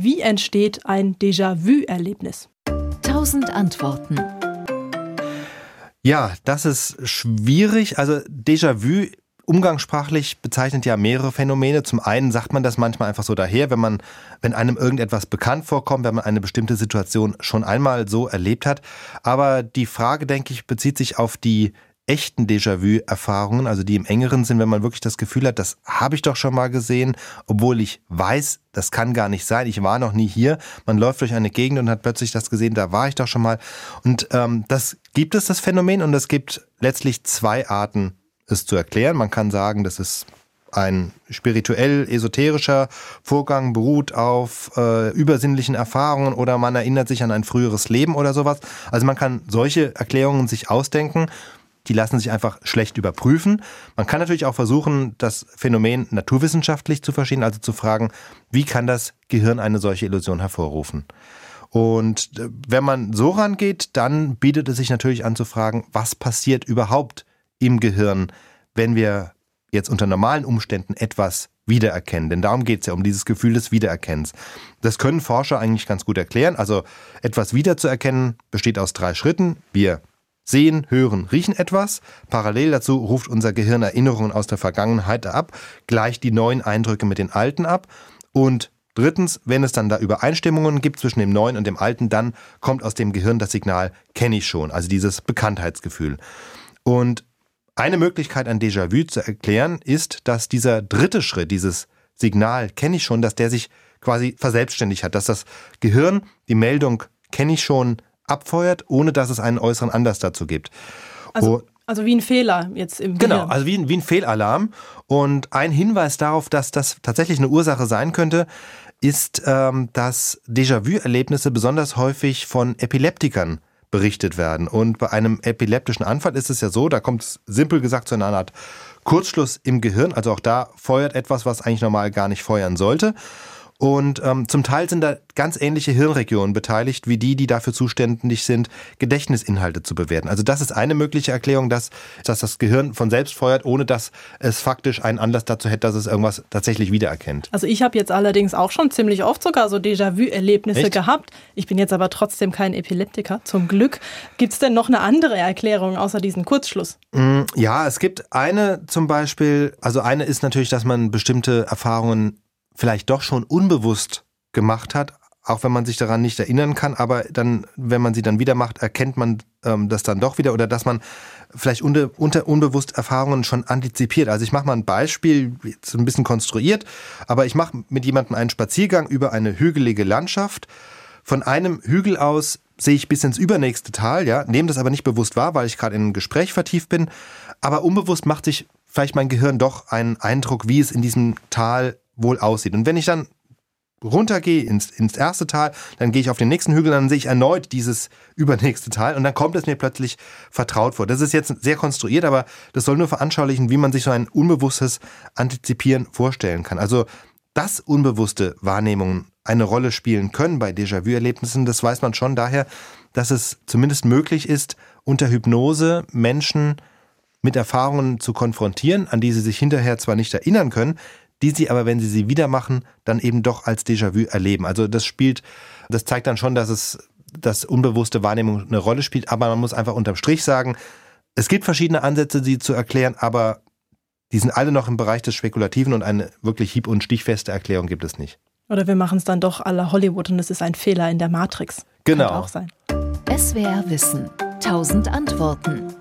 Wie entsteht ein Déjà-vu-Erlebnis? Tausend Antworten. Ja, das ist schwierig. Also Déjà-vu umgangssprachlich bezeichnet ja mehrere Phänomene. Zum einen sagt man das manchmal einfach so daher, wenn man, wenn einem irgendetwas bekannt vorkommt, wenn man eine bestimmte Situation schon einmal so erlebt hat. Aber die Frage, denke ich, bezieht sich auf die echten Déjà-vu-Erfahrungen, also die im engeren Sinn, wenn man wirklich das Gefühl hat, das habe ich doch schon mal gesehen, obwohl ich weiß, das kann gar nicht sein, ich war noch nie hier. Man läuft durch eine Gegend und hat plötzlich das gesehen, da war ich doch schon mal. Und ähm, das gibt es, das Phänomen, und es gibt letztlich zwei Arten, es zu erklären. Man kann sagen, das ist ein spirituell esoterischer Vorgang beruht auf äh, übersinnlichen Erfahrungen oder man erinnert sich an ein früheres Leben oder sowas. Also man kann solche Erklärungen sich ausdenken die lassen sich einfach schlecht überprüfen. Man kann natürlich auch versuchen, das Phänomen naturwissenschaftlich zu verstehen, also zu fragen, wie kann das Gehirn eine solche Illusion hervorrufen? Und äh, wenn man so rangeht, dann bietet es sich natürlich an zu fragen, was passiert überhaupt im Gehirn, wenn wir jetzt unter normalen Umständen etwas wiedererkennen. Denn darum geht es ja, um dieses Gefühl des Wiedererkennens. Das können Forscher eigentlich ganz gut erklären. Also etwas wiederzuerkennen besteht aus drei Schritten. Wir sehen, hören, riechen etwas. Parallel dazu ruft unser Gehirn Erinnerungen aus der Vergangenheit ab, gleicht die neuen Eindrücke mit den alten ab. Und drittens, wenn es dann da Übereinstimmungen gibt zwischen dem neuen und dem alten, dann kommt aus dem Gehirn das Signal, kenne ich schon, also dieses Bekanntheitsgefühl. Und eine Möglichkeit, ein Déjà-vu zu erklären, ist, dass dieser dritte Schritt, dieses Signal, kenne ich schon, dass der sich quasi verselbstständigt hat, dass das Gehirn die Meldung, kenne ich schon, abfeuert, ohne dass es einen äußeren Anlass dazu gibt. Also, also wie ein Fehler jetzt im Genau, also wie ein, wie ein Fehlalarm. Und ein Hinweis darauf, dass das tatsächlich eine Ursache sein könnte, ist, ähm, dass Déjà-vu-Erlebnisse besonders häufig von Epileptikern berichtet werden. Und bei einem epileptischen Anfall ist es ja so, da kommt es simpel gesagt zu einer Art Kurzschluss im Gehirn. Also auch da feuert etwas, was eigentlich normal gar nicht feuern sollte. Und ähm, zum Teil sind da ganz ähnliche Hirnregionen beteiligt, wie die, die dafür zuständig sind, Gedächtnisinhalte zu bewerten. Also das ist eine mögliche Erklärung, dass, dass das Gehirn von selbst feuert, ohne dass es faktisch einen Anlass dazu hätte, dass es irgendwas tatsächlich wiedererkennt. Also ich habe jetzt allerdings auch schon ziemlich oft sogar so Déjà-vu-Erlebnisse gehabt. Ich bin jetzt aber trotzdem kein Epileptiker, zum Glück. Gibt es denn noch eine andere Erklärung außer diesen Kurzschluss? Mm, ja, es gibt eine zum Beispiel, also eine ist natürlich, dass man bestimmte Erfahrungen vielleicht doch schon unbewusst gemacht hat, auch wenn man sich daran nicht erinnern kann, aber dann, wenn man sie dann wieder macht, erkennt man ähm, das dann doch wieder oder dass man vielleicht unter, unter unbewusst Erfahrungen schon antizipiert. Also ich mache mal ein Beispiel, jetzt ein bisschen konstruiert, aber ich mache mit jemandem einen Spaziergang über eine hügelige Landschaft. Von einem Hügel aus sehe ich bis ins übernächste Tal, ja, nehme das aber nicht bewusst wahr, weil ich gerade in ein Gespräch vertieft bin, aber unbewusst macht sich vielleicht mein Gehirn doch einen Eindruck, wie es in diesem Tal wohl aussieht. Und wenn ich dann runtergehe ins, ins erste Tal, dann gehe ich auf den nächsten Hügel, dann sehe ich erneut dieses übernächste Tal und dann kommt es mir plötzlich vertraut vor. Das ist jetzt sehr konstruiert, aber das soll nur veranschaulichen, wie man sich so ein unbewusstes Antizipieren vorstellen kann. Also, dass unbewusste Wahrnehmungen eine Rolle spielen können bei Déjà-vu-Erlebnissen, das weiß man schon daher, dass es zumindest möglich ist, unter Hypnose Menschen mit Erfahrungen zu konfrontieren, an die sie sich hinterher zwar nicht erinnern können, die sie aber, wenn sie sie wieder machen, dann eben doch als Déjà-vu erleben. Also das spielt, das zeigt dann schon, dass es, dass unbewusste Wahrnehmung eine Rolle spielt, aber man muss einfach unterm Strich sagen, es gibt verschiedene Ansätze, sie zu erklären, aber die sind alle noch im Bereich des Spekulativen und eine wirklich hieb- und stichfeste Erklärung gibt es nicht. Oder wir machen es dann doch aller Hollywood und es ist ein Fehler in der Matrix. Genau. Kann auch sein. SWR Wissen. Tausend Antworten.